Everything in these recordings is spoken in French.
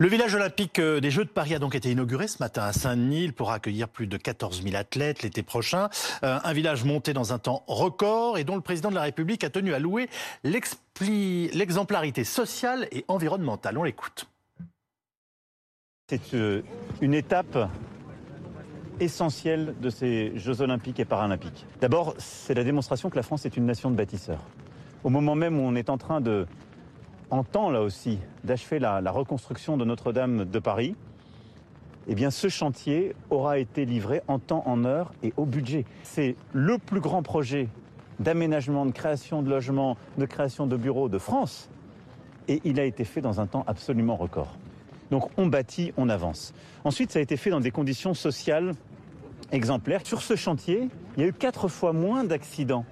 Le village olympique euh, des Jeux de Paris a donc été inauguré ce matin à Saint-Denis. pour accueillir plus de 14 000 athlètes l'été prochain. Euh, un village monté dans un temps record et dont le président de la République a tenu à louer l'exemplarité sociale et environnementale. On l'écoute. C'est euh, une étape essentielle de ces Jeux olympiques et paralympiques. D'abord, c'est la démonstration que la France est une nation de bâtisseurs. Au moment même où on est en train de en temps là aussi d'achever la, reconstruction de Notre-Dame de Paris, eh bien ce chantier aura été livré en temps, en heure et au budget. C'est le plus grand projet d'aménagement, de création de logements, de création de bureaux de France. Et il a été fait dans un temps absolument record. Donc on bâtit, on avance. Ensuite, ça a été fait dans des conditions sociales exemplaires. Sur ce chantier, il y a eu quatre fois moins d'accidents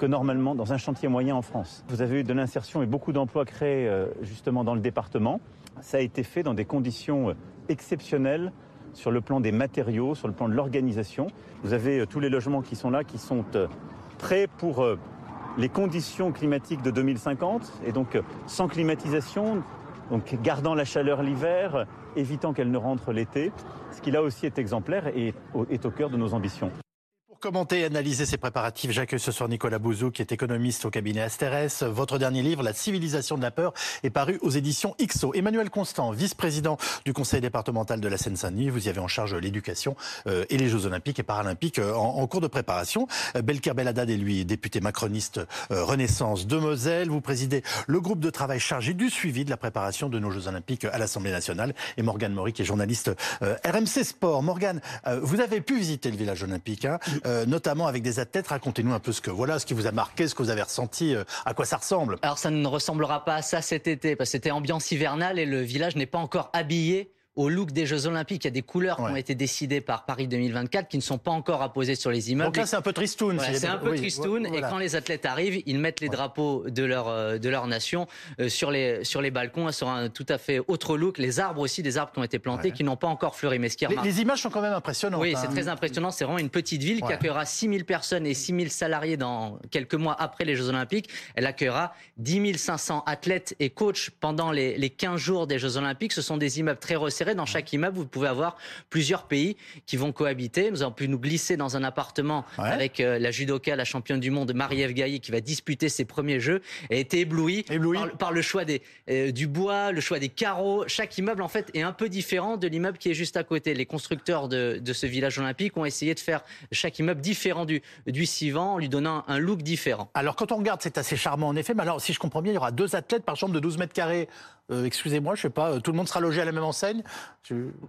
que normalement dans un chantier moyen en France. Vous avez eu de l'insertion et beaucoup d'emplois créés euh, justement dans le département. Ça a été fait dans des conditions euh, exceptionnelles sur le plan des matériaux, sur le plan de l'organisation. Vous avez euh, tous les logements qui sont là, qui sont prêts pour les conditions climatiques de 2050 et donc sans climatisation, donc gardant la chaleur l'hiver, évitant qu'elle ne rentre l'été, ce qui là aussi est exemplaire et est au cœur de nos ambitions commenter et analyser ces préparatifs, j'accueille ce soir Nicolas Bouzou, qui est économiste au cabinet Asterès. Votre dernier livre, La civilisation de la peur, est paru aux éditions IXO. Emmanuel Constant, vice-président du conseil départemental de la Seine-Saint-Denis, vous y avez en charge l'éducation euh, et les Jeux olympiques et paralympiques euh, en, cours de préparation. Euh, Belkir Belhaddad est lui député macroniste Renaissance de Moselle. Vous présidez le groupe de travail chargé du suivi de la préparation de nos Jeux olympiques à l'Assemblée nationale. Et Morgane Maury, qui est journaliste RMC Sport. Morgane, vous avez pu visiter le village olympique. Hein euh, notamment avec des athlètes. Racontez-nous un peu ce que voilà, ce qui vous a marqué, ce que vous avez ressenti, euh, à quoi ça ressemble. Alors ça ne ressemblera pas à ça cet été parce que c'était ambiance hivernale et le village n'est pas encore habillé au look des Jeux Olympiques. Il y a des couleurs qui ont été décidées par Paris 2024 qui ne sont pas encore apposées sur les immeubles. Donc là, c'est un peu tristoun. c'est un peu tristoun. Et quand les athlètes arrivent, ils mettent les drapeaux de leur, euh, de leur nation euh, sur, les, sur les balcons sur un tout à fait autre look. Les arbres aussi, des arbres qui ont été plantés, qui n'ont pas encore fleuri. Mais ce qui les, les, images sont quand même impressionnantes. Oui, c'est hein. très impressionnant. C'est vraiment une petite ville qui accueillera 6000 personnes et 6000 salariés dans quelques mois après les Jeux Olympiques. Elle accueillera 10 500 athlètes et coachs pendant les, les 15 jours des Jeux Olympiques. Ce sont des immeubles très resserrés. Dans chaque immeuble, vous pouvez avoir plusieurs pays qui vont cohabiter. Nous avons pu nous glisser dans un appartement avec euh, la judoka, la championne du monde, Marie-Ève Gailly, qui va disputer ses premiers jeux, et a été éblouie, Par, le choix des, euh, du bois, le choix des carreaux. Chaque immeuble, en fait, est un peu différent de l'immeuble qui est juste à côté. Les constructeurs de, ce village olympique ont essayé de faire chaque immeuble différent du, du suivant, en lui donnant un look différent. Alors, quand on regarde, c'est assez charmant en effet. Mais alors, si je comprends bien, il y aura deux athlètes par chambre de 12 mètres carrés. Euh, excusez-moi, je sais pas, tout le monde sera logé à la même enseigne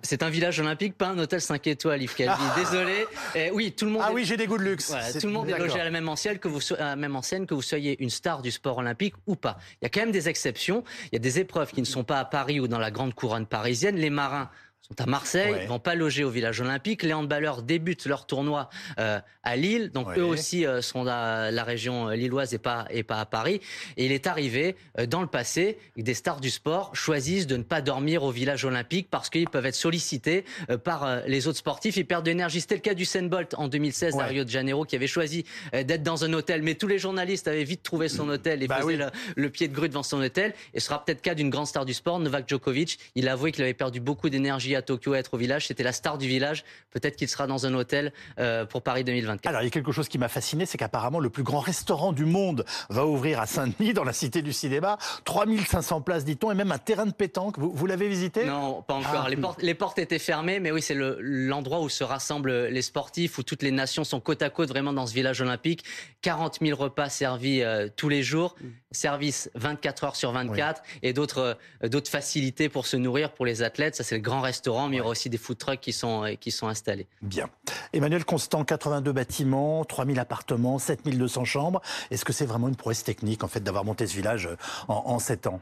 c'est un village olympique, pas un hôtel 5 étoiles, Yves Calvi. Désolé. Eh oui, tout le monde. Ah oui, j'ai des goûts de luxe. tout le monde est logé à la même enseigne que vous à la même enseigne que vous soyez une star du sport olympique ou pas. Il y a quand même des exceptions. Il y a des épreuves qui ne sont pas à Paris ou dans la grande couronne parisienne. Les marins sont à Marseille, ils vont pas loger au village olympique. Les handballeurs débutent leur tournoi euh, à Lille, donc eux aussi euh, sont dans la région euh, lilloise et pas et pas à Paris. Et il est arrivé dans le passé que des stars du sport choisissent de ne pas dormir au village olympique parce qu'ils peuvent être sollicités par les autres sportifs et perdre d'énergie. C'était le cas du Bolt en 2016 à Rio de Janeiro qui avait choisi d'être dans un hôtel, mais tous les journalistes avaient vite trouvé son hôtel et bah faisaient le, pied de grue devant son hôtel. Et ce sera peut-être le cas d'une grande star du sport, Novak Djokovic. Il a avoué qu'il avait perdu beaucoup d'énergie à Tokyo, être au village. C'était la star du village. Peut-être qu'il sera dans un hôtel euh, pour Paris 2024. Alors, il y a quelque chose qui m'a fasciné, c'est qu'apparemment, le plus grand restaurant du monde va ouvrir à Saint-Denis, dans la cité du cinéma. 3500 places, dit-on, et même un terrain de pétanque. Vous, l'avez visité? Non, pas encore. Ah. Les, portes, les, portes, étaient fermées, mais oui, c'est l'endroit où se rassemblent les sportifs, où toutes les nations sont côte à côte, vraiment dans ce village olympique. 40 000 repas servis euh, tous les jours, mm. service 24 heures sur 24, et d'autres euh, d'autres facilités pour se nourrir pour les athlètes. Ça, c'est le grand restaurant, mais il y aura aussi des food trucks qui sont, euh, qui sont installés. Bien. Emmanuel Constant, 82 bâtiments, 3000 appartements, 7200 chambres. Est-ce que c'est vraiment une prouesse technique, en fait, d'avoir monté ce village en, en 7 ans?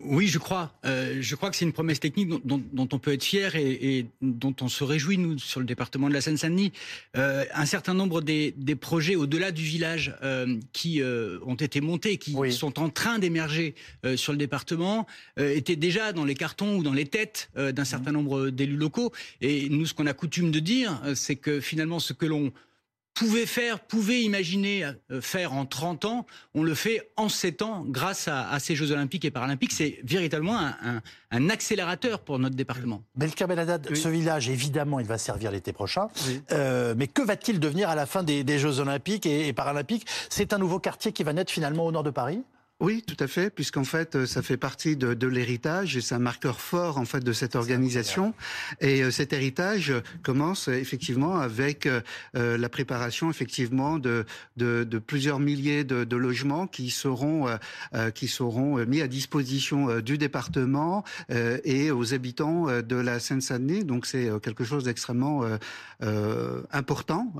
Oui, je crois. Euh, je crois que c'est une promesse technique dont, on peut être fier et, dont on se réjouit, nous, sur le département de la Seine-Saint-Denis. Euh, un certain nombre des, projets au-delà du village euh, qui ont été montés, qui sont en train d'émerger sur le département, étaient déjà dans les cartons ou dans les têtes d'un certain nombre d'élus locaux. Et nous, ce qu'on a coutume de dire, c'est que finalement, ce que l'on pouvait faire, pouvait imaginer euh, faire en 30 ans, on le fait en 7 ans grâce à, ces Jeux Olympiques et Paralympiques. C'est véritablement un, accélérateur pour notre département. Belka Beladad, ce village, évidemment, il va servir l'été prochain. Euh, mais que va-t-il devenir à la fin des, Jeux Olympiques et Paralympiques? C'est un nouveau quartier qui va naître finalement au nord de Paris? Oui, tout à fait, puisqu'en fait, euh, ça fait partie de, de l'héritage et c'est un marqueur fort en fait de cette organisation. Et euh, cet héritage commence effectivement avec euh, la préparation effectivement de, de, de plusieurs milliers de, de, logements qui seront qui seront mis à disposition du département et aux habitants de la Seine-Saint-Denis. Donc c'est quelque chose d'extrêmement important,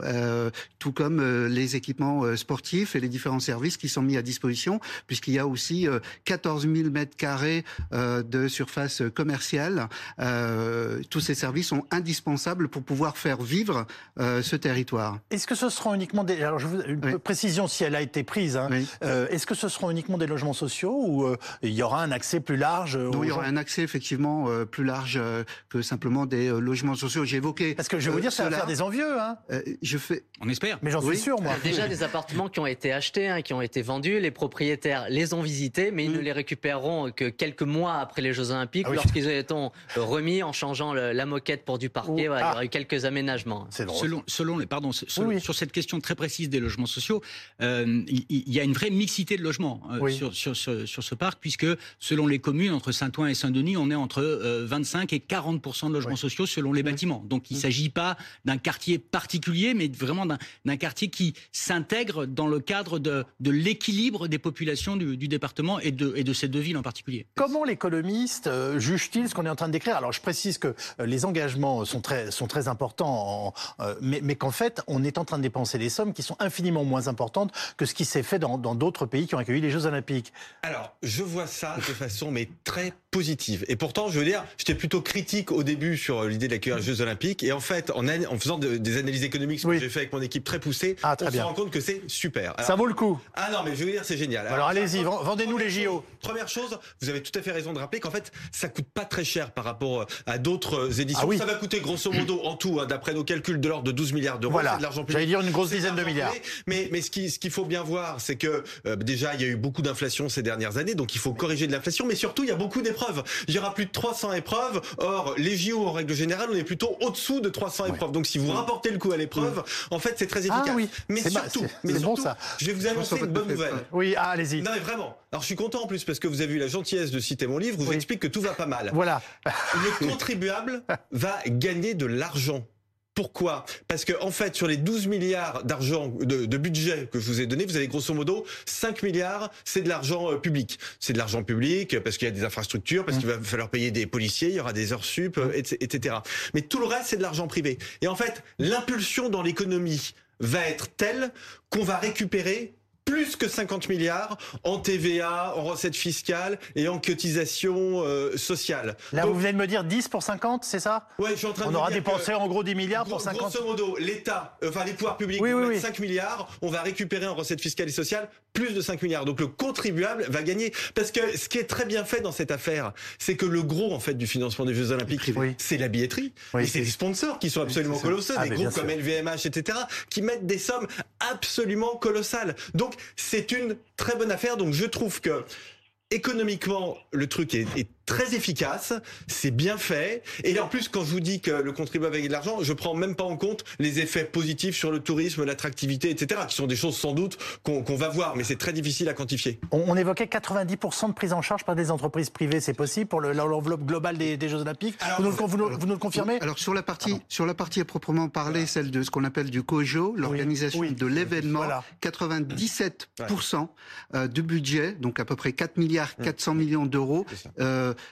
tout comme les équipements sportifs et les différents services qui sont mis à disposition, puisqu'il il y a aussi 14 000 mètres carrés euh, de surface commerciale. Euh, tous ces services sont indispensables pour pouvoir faire vivre euh, ce territoire. Est-ce que ce seront uniquement des... Alors, je vous... une précision si elle a été prise. Hein. Est-ce que ce seront uniquement des logements sociaux ou il y aura un accès plus large Non, il y aura un accès effectivement plus large que simplement des logements sociaux. J'ai évoqué... Parce que je vais vous dire, ça va faire des envieux. Hein. je fais... On espère. Mais j'en suis sûr, moi. Il y a déjà des appartements qui ont été achetés, hein, qui ont été vendus. Les propriétaires les ont visités, mais ils ne mm. les récupéreront que quelques mois après les Jeux Olympiques, ah lorsqu'ils ont remis en changeant la moquette pour du parquet. Il y ah. aura eu quelques aménagements. Selon, selon, les, pardon, sur cette question très précise des logements sociaux, euh, il, y a une vraie mixité de logements euh, sur, sur, sur, ce parc, puisque selon les communes, entre Saint-Ouen et Saint-Denis, on est entre 25 euh, et 40 de logements sociaux selon les bâtiments. Donc il ne s'agit pas d'un quartier particulier, mais vraiment d'un quartier qui s'intègre dans le cadre de, de l'équilibre des populations du, du département et de, et de ces deux villes en particulier. Comment l'économiste euh, juge-t-il ce qu'on est en train de décrire? Alors je précise que euh, les engagements sont très, sont très importants, euh, mais, mais qu'en fait on est en train de dépenser des sommes qui sont infiniment moins importantes que ce qui s'est fait dans d'autres pays qui ont accueilli les Jeux Olympiques. Alors je vois ça de façon mais très positive. Et pourtant, je veux dire, j'étais plutôt critique au début sur l'idée de l'accueil des Jeux Olympiques. Et en fait, en, en faisant des analyses économiques, ce que j'ai fait avec mon équipe très poussée, ah, on se rend compte que c'est super. ça vaut le coup. Ah non, mais je veux dire, c'est génial. Alors, allez-y, vendez-nous les JO. Première chose, vous avez tout à fait raison de rappeler qu'en fait, ça coûte pas très cher par rapport euh, à d'autres euh, éditions. Ah ça va coûter grosso modo en tout, hein, d'après nos calculs, de l'ordre de 12 milliards d'euros. Voilà. de l'argent J'allais dire une grosse dizaine de milliards. Mais, mais ce qu'il ce qu'il faut bien voir, c'est que euh, déjà, il y a eu beaucoup d'inflation ces dernières années, donc il faut corriger de l'inflation. Mais surtout, il y a beaucoup d'épreuves. Il y aura plus de 300 épreuves. Or, les JO, en règle générale, on est plutôt au-dessous de 300 épreuves. Donc, si vous rapportez le coup à l'épreuve, en fait, c'est très efficace. Ah, oui. Mais surtout, mais surtout ça. je vais vous annoncer une bonne nouvelle. Oui, ah, allez-y. Vraiment. Alors, je suis content en plus parce que vous avez eu la gentillesse de citer mon livre où je vous explique que tout va pas mal. Voilà. Le contribuable va gagner de l'argent pourquoi? Parce que en fait, sur les 12 milliards d'argent de, budget que je vous ai donné, vous avez grosso modo 5 milliards, c'est de l'argent euh, public. C'est de l'argent public parce qu'il y a des infrastructures, parce mmh. qu'il va falloir payer des policiers, il y aura des heures sup, euh, etc. Mais tout le reste, c'est de l'argent privé. Et en fait, l'impulsion dans l'économie va être telle qu'on va récupérer plus que 50 milliards en TVA, en recettes fiscales et en cotisations euh, sociales. Là, vous venez de me dire 10 pour 50, c'est ça? Ouais, je suis en train On de aura dépensé en gros 10 milliards pour 50. Grosso modo, l'État, euh, enfin les pouvoirs publics mettre 5 milliards, on va récupérer en recettes fiscales et sociales plus de 5 milliards. Donc le contribuable va gagner. Parce que ce qui est très bien fait dans cette affaire, c'est que le gros en fait du financement des Jeux Olympiques, c'est la billetterie. et c'est les sponsors qui sont absolument colossaux, ah, des groupes comme LVMH, etc., qui mettent des sommes absolument colossales. Donc c'est une très bonne affaire. Donc je trouve que économiquement, le truc est, très efficace, c'est bien fait. Et en plus, quand je vous dis que le contribuable gagné de l'argent, je prends même pas en compte les effets positifs sur le tourisme, l'attractivité, etc., qui sont des choses sans doute qu'on va voir, mais c'est très difficile à quantifier. On, évoquait 90% de prise en charge par des entreprises privées, c'est possible pour l'enveloppe globale des, Jeux Olympiques vous, nous, le confirmez Alors sur la partie, sur la partie à proprement parler, celle de ce qu'on appelle du COJO, l'organisation de l'événement, 97% euh, du budget, donc à peu près 4 milliards 400 millions d'euros,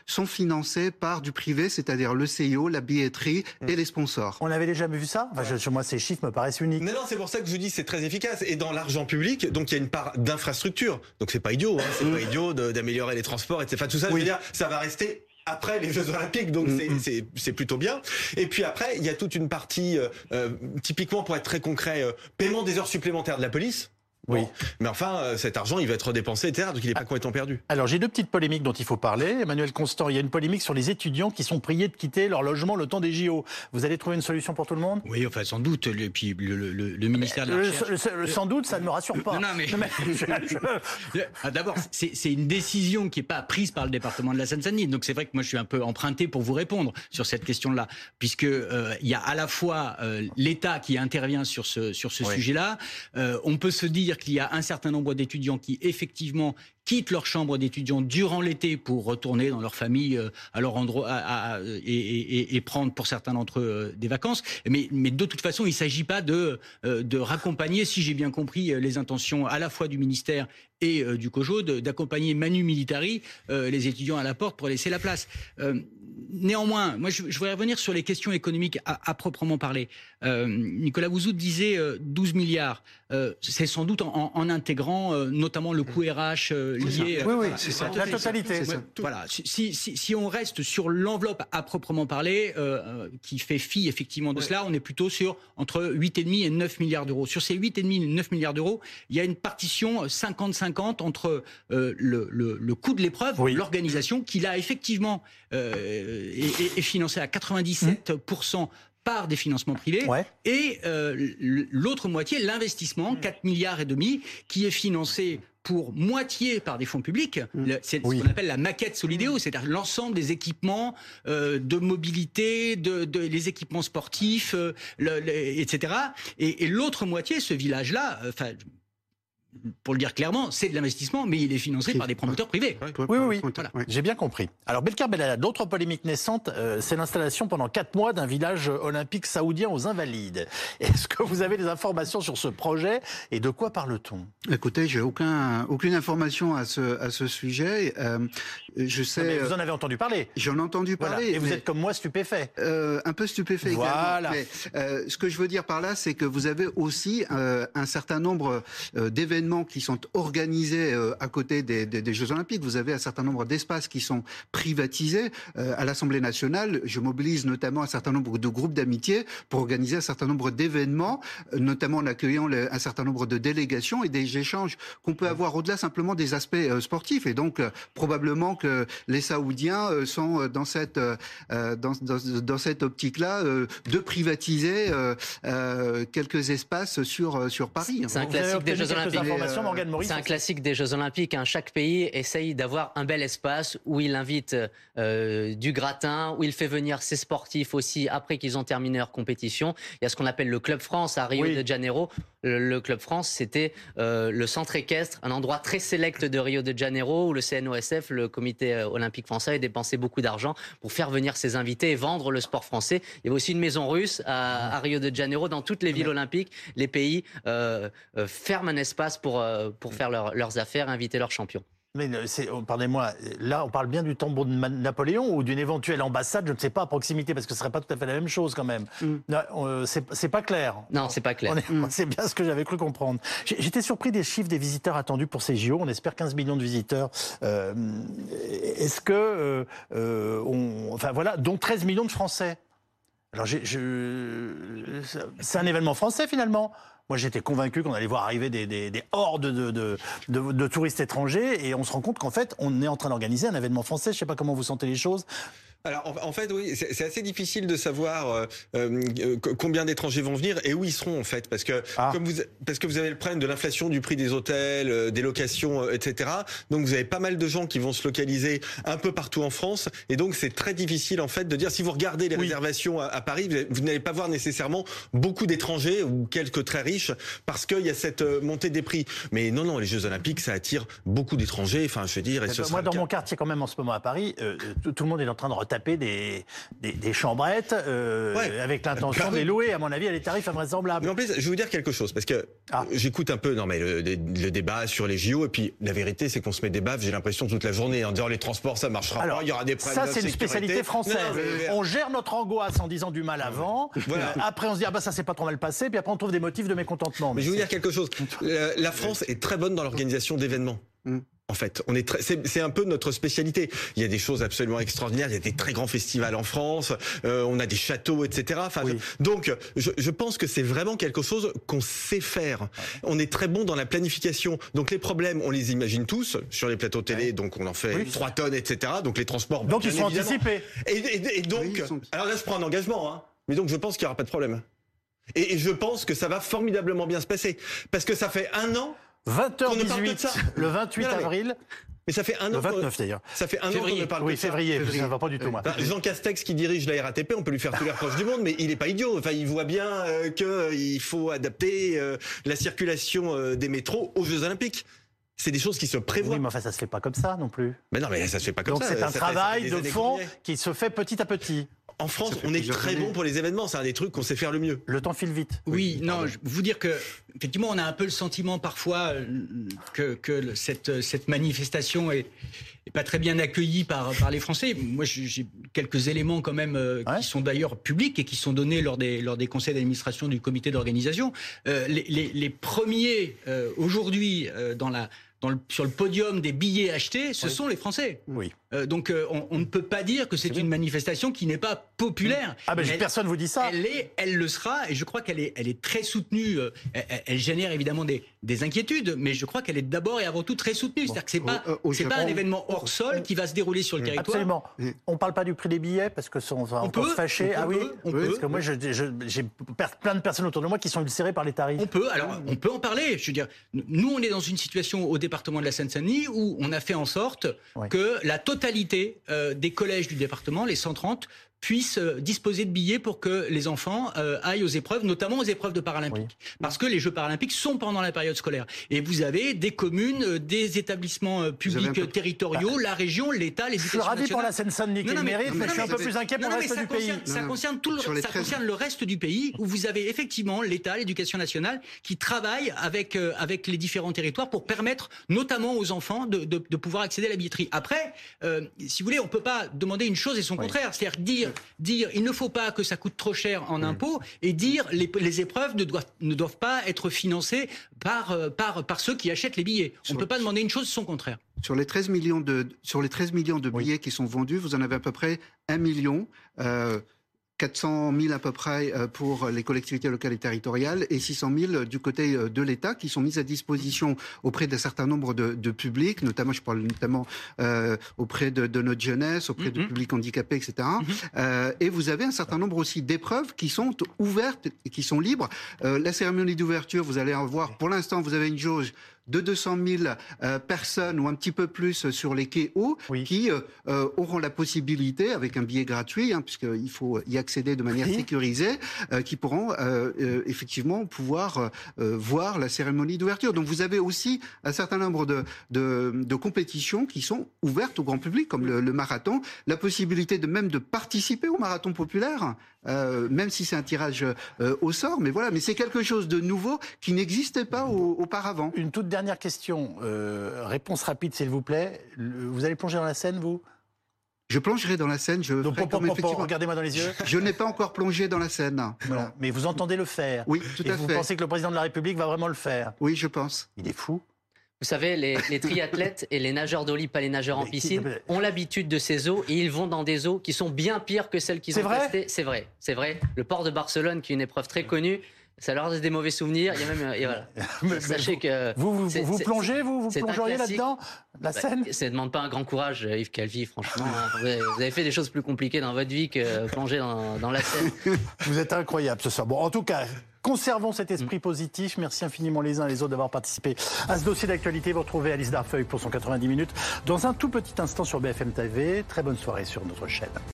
sont financés par du privé, c'est-à-dire le CIO, la billetterie hmm. et les sponsors. On n'avait déjà vu ça enfin, je, Moi, ces chiffres me paraissent uniques. Non, non, c'est pour ça que je vous dis c'est très efficace. Et dans l'argent public, donc il y a une part d'infrastructure. Donc c'est pas idiot, hein, c'est hmm. pas idiot d'améliorer les transports, etc. Enfin, tout ça, je veux dire, ça va rester après les Jeux Olympiques, donc hmm, c'est plutôt bien. Et puis après, il y a toute une partie, euh, euh, typiquement pour être très concret, euh, paiement des heures supplémentaires de la police. Oui. Mais enfin, euh, cet argent, il va être dépensé, etc. Donc il n'est pas complètement perdu. Alors j'ai deux petites polémiques dont il faut parler. Emmanuel Constant, il y a une polémique sur les étudiants qui sont priés de quitter leur logement le temps des JO. Vous allez trouver une solution pour tout le monde? Oui, enfin sans doute. Et puis le, ministère de la Recherche... sans doute, ça ne me rassure pas. Non, mais... Ah, d'abord, c'est une décision qui n'est pas prise par le département de la Seine-Saint-Denis. Donc c'est vrai que moi je suis un peu emprunté pour vous répondre sur cette question-là, puisque euh, il y a à la fois euh, l'État qui intervient sur ce sur ce sujet-là. on peut se dire qu'il y a un certain nombre d'étudiants qui effectivement quittent leur chambre d'étudiants durant l'été pour retourner dans leur famille euh, à leur endroit et, prendre pour certains d'entre eux euh, des vacances. Mais, de toute façon, il ne s'agit pas de, euh, de raccompagner, si j'ai bien compris les intentions à la fois du ministère et du COJO, d'accompagner Manu Militari les étudiants à la porte pour laisser la place. néanmoins, moi je, voudrais revenir sur les questions économiques à, proprement parler. Nicolas Bouzou disait 12 milliards. C'est sans doute en, en intégrant notamment le coût RH lié. Oui, oui, c'est ça. La totalité. Voilà. Si, si, si, on reste sur l'enveloppe à proprement parler, euh, euh, qui fait fi effectivement de cela, on est plutôt sur entre 8,5 et 9 milliards d'euros. Sur ces 8,5 et 9 milliards d'euros, il y a une partition 50-50 entre euh, le, le, le, coût de l'épreuve, l'organisation, qui là effectivement euh, est, est, financé à 97% par des financements privés et euh, l'autre moitié l'investissement 4 milliards et demi qui est financé pour moitié par des fonds publics. Mm. C'est ce qu'on appelle la maquette Solidéo, c'est-à-dire l'ensemble des équipements euh, de mobilité, de, de, les équipements sportifs, euh, etc. Et, et l'autre moitié, ce village-là, euh, enfin pour le dire clairement, c'est de l'investissement, mais il est financé par des promoteurs privés. Oui, oui, oui. J'ai bien compris. Alors, Belkar Belala, d'autres polémiques naissantes, euh, c'est l'installation pendant quatre mois d'un village olympique saoudien aux Invalides. Est-ce que vous avez des informations sur ce projet et de quoi parle-t-on? Écoutez, j'ai aucun, aucune information à ce, à ce sujet. Euh, je sais. vous en avez entendu parler J'en ai entendu parler. Et vous êtes comme moi stupéfait euh, Un peu stupéfait voilà. également. Mais, ce que je veux dire par là, c'est que vous avez aussi un certain nombre d'événements qui sont organisés euh, à côté des, des, des, Jeux Olympiques. Vous avez un certain nombre d'espaces qui sont privatisés. Euh, à l'Assemblée nationale, je mobilise notamment un certain nombre de groupes d'amitié pour organiser un certain nombre d'événements, euh, notamment en accueillant un certain nombre de délégations et des échanges qu'on peut avoir au-delà simplement des aspects sportifs. Et donc, probablement que les Saoudiens sont dans cette, dans, dans, dans cette optique-là de privatiser quelques espaces sur, sur Paris. C'est un classique des Jeux Olympiques. Euh, c'est un classique des Jeux Olympiques. Hein. Chaque pays essaye d'avoir un bel espace où il invite euh, du gratin, où il fait venir ses sportifs aussi après qu'ils ont terminé leur compétition. Il y a ce qu'on appelle le Club France à Rio de Janeiro. Le, Club France, c'était euh, le centre équestre, un endroit très sélect de Rio de Janeiro où le CNOSF, le Comité olympique français, a dépensé beaucoup d'argent pour faire venir ses invités et vendre le sport français. Il y avait aussi une maison russe à, Rio de Janeiro. Dans toutes les villes olympiques, les pays ferment un espace pour, euh, pour faire leurs affaires, inviter leurs champions. Mais oh, pardonnez-moi, là on parle bien du tambour de Napoléon ou d'une éventuelle ambassade, je ne sais pas, à proximité, parce que ce serait pas tout à fait la même chose quand même. Mm. Euh, c'est pas clair. Non, c'est pas clair. Mm. C'est bien ce que j'avais cru comprendre. J'étais surpris des chiffres des visiteurs attendus pour ces JO. On espère 15 millions de visiteurs. Euh, est-ce que, on, enfin voilà, dont 13 millions de Français. Alors, c'est un événement français finalement. Moi, j'étais convaincu qu'on allait voir arriver des, hordes de, touristes étrangers et on se rend compte qu'en fait, on est en train d'organiser un événement français. Je ne sais pas comment vous sentez les choses. Alors en, fait oui, c'est assez difficile de savoir euh, euh, combien d'étrangers vont venir et où ils seront en fait parce que ah. comme vous parce que vous avez le problème de l'inflation du prix des hôtels, euh, des locations, etc. Donc vous avez pas mal de gens qui vont se localiser un peu partout en France et donc c'est très difficile en fait de dire si vous regardez les réservations à, Paris, vous, n'allez pas voir nécessairement beaucoup d'étrangers ou quelques très riches parce qu'il y a cette montée des prix. Mais non non, les Jeux Olympiques ça attire beaucoup d'étrangers. Enfin je veux dire. Et ce moi dans mon quartier quand même en ce moment à Paris, tout, le monde est en train de taper des, des, chambrettes euh, avec l'intention de les louer, à mon avis, à des tarifs invraisemblables. Mais en plus, je vais vous dire quelque chose, parce que ah. j'écoute un peu non, mais le, débat sur les JO, et puis la vérité, c'est qu'on se met des baffes, j'ai l'impression, toute la journée, en disant les transports, ça marchera Alors, pas, il y aura des problèmes. Ça, c'est une spécialité française. on gère notre angoisse en disant du mal avant. Voilà. Après, on se dit, ah bah ça s'est pas trop mal passé, puis après, on trouve des motifs de mécontentement. Mais, je vais vous dire quelque chose. La, France est très bonne dans l'organisation d'événements. Mm. En fait. On est c'est un peu notre spécialité. Il y a des choses absolument extraordinaires. Il y a des très grands festivals en France. Euh, on a des châteaux, etc. Enfin, donc, je, je, pense que c'est vraiment quelque chose qu'on sait faire. On est très bon dans la planification. Donc, les problèmes, on les imagine tous sur les plateaux télé. Donc, on en fait 3 tonnes, etc. Donc, les transports. Donc, ils sont anticipés. Et, et, donc, alors là, je prends un engagement. Hein. Mais donc, je pense qu'il n'y aura pas de problème. Et, je pense que ça va formidablement bien se passer. Parce que ça fait un an 20h18, le 28 avril. Mais ça fait un an. Le 29 d'ailleurs. Ça fait un an qu'on ne parle oui, février, ça. février, ça va pas du tout, moi. Jean Castex qui dirige la RATP, on peut lui faire tous les reproches du monde, mais il n'est pas idiot. Enfin, il voit bien euh, qu'il faut adapter euh, la circulation euh, des métros aux Jeux Olympiques. C'est des choses qui se prévoient. Oui, mais enfin, ça se fait pas comme ça non plus. Mais non, mais ça se fait pas comme ça. Donc c'est un travail de fond qui se fait petit à petit. En France, on est très bon pour les événements. C'est un des trucs qu'on sait faire le mieux. Le temps file vite. Oui, non, je vous dire que effectivement, on a un peu le sentiment parfois euh, que, que cette, cette manifestation est, est pas très bien accueillie par, par les Français. Moi, j'ai quelques éléments quand même euh, qui sont d'ailleurs publics et qui sont donnés lors des, lors des conseils d'administration du comité d'organisation. Euh, les, les, les, premiers aujourd'hui dans la sur le podium des billets achetés, ce sont les Français. Oui. Euh, donc euh, on, ne peut pas dire que c'est une manifestation qui n'est pas populaire. Ah ben personne vous dit ça. Elle est, elle le sera, et je crois qu'elle est, elle est très soutenue. Euh, elle, génère évidemment des, des, inquiétudes, mais je crois qu'elle est d'abord et avant tout très soutenue. C'est-à-dire que c'est pas, c'est pas un événement hors sol qui va se dérouler sur le territoire. Absolument. On parle pas du prix des billets parce que on va on peut, se fâcher. ah oui. On peut, parce que moi j'ai plein de personnes autour de moi qui sont ulcérées par les tarifs. On peut. Alors on peut en parler. Je veux dire, nous on est dans une situation au département de la Seine-Saint-Denis où on a fait en sorte que la totalité euh, des collèges du département, les 130, puissent euh, disposer de billets pour que les enfants euh, aillent aux épreuves, notamment aux épreuves de paralympiques. Parce que les Jeux paralympiques sont pendant la période scolaire. Et vous avez des communes, euh, des établissements publics territoriaux, la région, l'État, les Je suis ravi pour la Seine-Saint-Denis qui mérite, mais, je suis un peu plus inquiet pour le reste du pays. Ça concerne tout le, ça concerne le reste du pays où vous avez effectivement l'État, l'éducation nationale qui travaille avec avec les différents territoires pour permettre notamment aux enfants de, de, de pouvoir accéder à la billetterie. Après, si vous voulez, on peut pas demander une chose et son contraire, c'est-à-dire dire dire il ne faut pas que ça coûte trop cher en impôts et dire les, les épreuves ne doivent, ne doivent pas être financées par, euh, par, par ceux qui achètent les billets. On ne peut pas demander une chose son contraire. Sur les 13 millions de, sur les 13 millions de billets qui sont vendus, vous en avez à peu près un million. Euh, 400 000 à peu près euh, pour les collectivités locales et territoriales et 600 000 du côté euh, de l'État qui sont mises à disposition auprès d'un certain nombre de, de, publics, notamment, je parle notamment euh, auprès de, de, notre jeunesse, auprès de mm-hmm. publics handicapés, etc. Euh, et vous avez un certain nombre aussi d'épreuves qui sont ouvertes et qui sont libres. Euh, la cérémonie d'ouverture, vous allez en voir, pour l'instant, vous avez une jauge de 200 000 euh, personnes ou un petit peu plus sur les quais hauts qui euh, euh, auront la possibilité, avec un billet gratuit, hein, puisqu'il faut y accéder de manière sécurisée, qui pourront effectivement pouvoir voir la cérémonie d'ouverture. Donc vous avez aussi un certain nombre de, de, compétitions qui sont ouvertes au grand public, comme le, le marathon, la possibilité de même de participer au marathon populaire. Euh, même si c'est un tirage euh, au sort, mais voilà, mais c'est quelque chose de nouveau qui n'existait pas auparavant. Une toute dernière question, euh, réponse rapide s'il vous plaît. vous allez plonger dans la Seine, vous? Je plongerai dans la Seine. Je Donc, regardez-moi dans les yeux. Je n'ai pas encore plongé dans la Seine. Mais vous entendez le faire. Oui, tout à vous fait. Vous pensez que le président de la République va vraiment le faire Oui, je pense. Il est fou. Vous savez, les, triathlètes et les nageurs d'eau pas les nageurs en piscine, ont l'habitude de ces eaux et ils vont dans des eaux qui sont bien pires que celles qu'ils ont testées. C'est vrai, c'est vrai. Le port de Barcelone, qui est une épreuve très connue, ça leur donne des mauvais souvenirs. Il y a même, et voilà. Sachez que vous vous, plongez, vous vous plongeriez là-dedans, la bah, scène? ça ne demande pas un grand courage, Yves Calvi, franchement. Hein. Vous avez fait des choses plus compliquées dans votre vie que plonger dans, dans la scène. Vous êtes incroyable ce soir. Bon, en tout cas, Conservons cet esprit mm. positif. Merci infiniment les uns et les autres d'avoir participé à ce dossier d'actualité. Vous retrouvez Alice Darfeuille pour son 90 minutes dans un tout petit instant sur BFM TV. Très bonne soirée sur notre chaîne.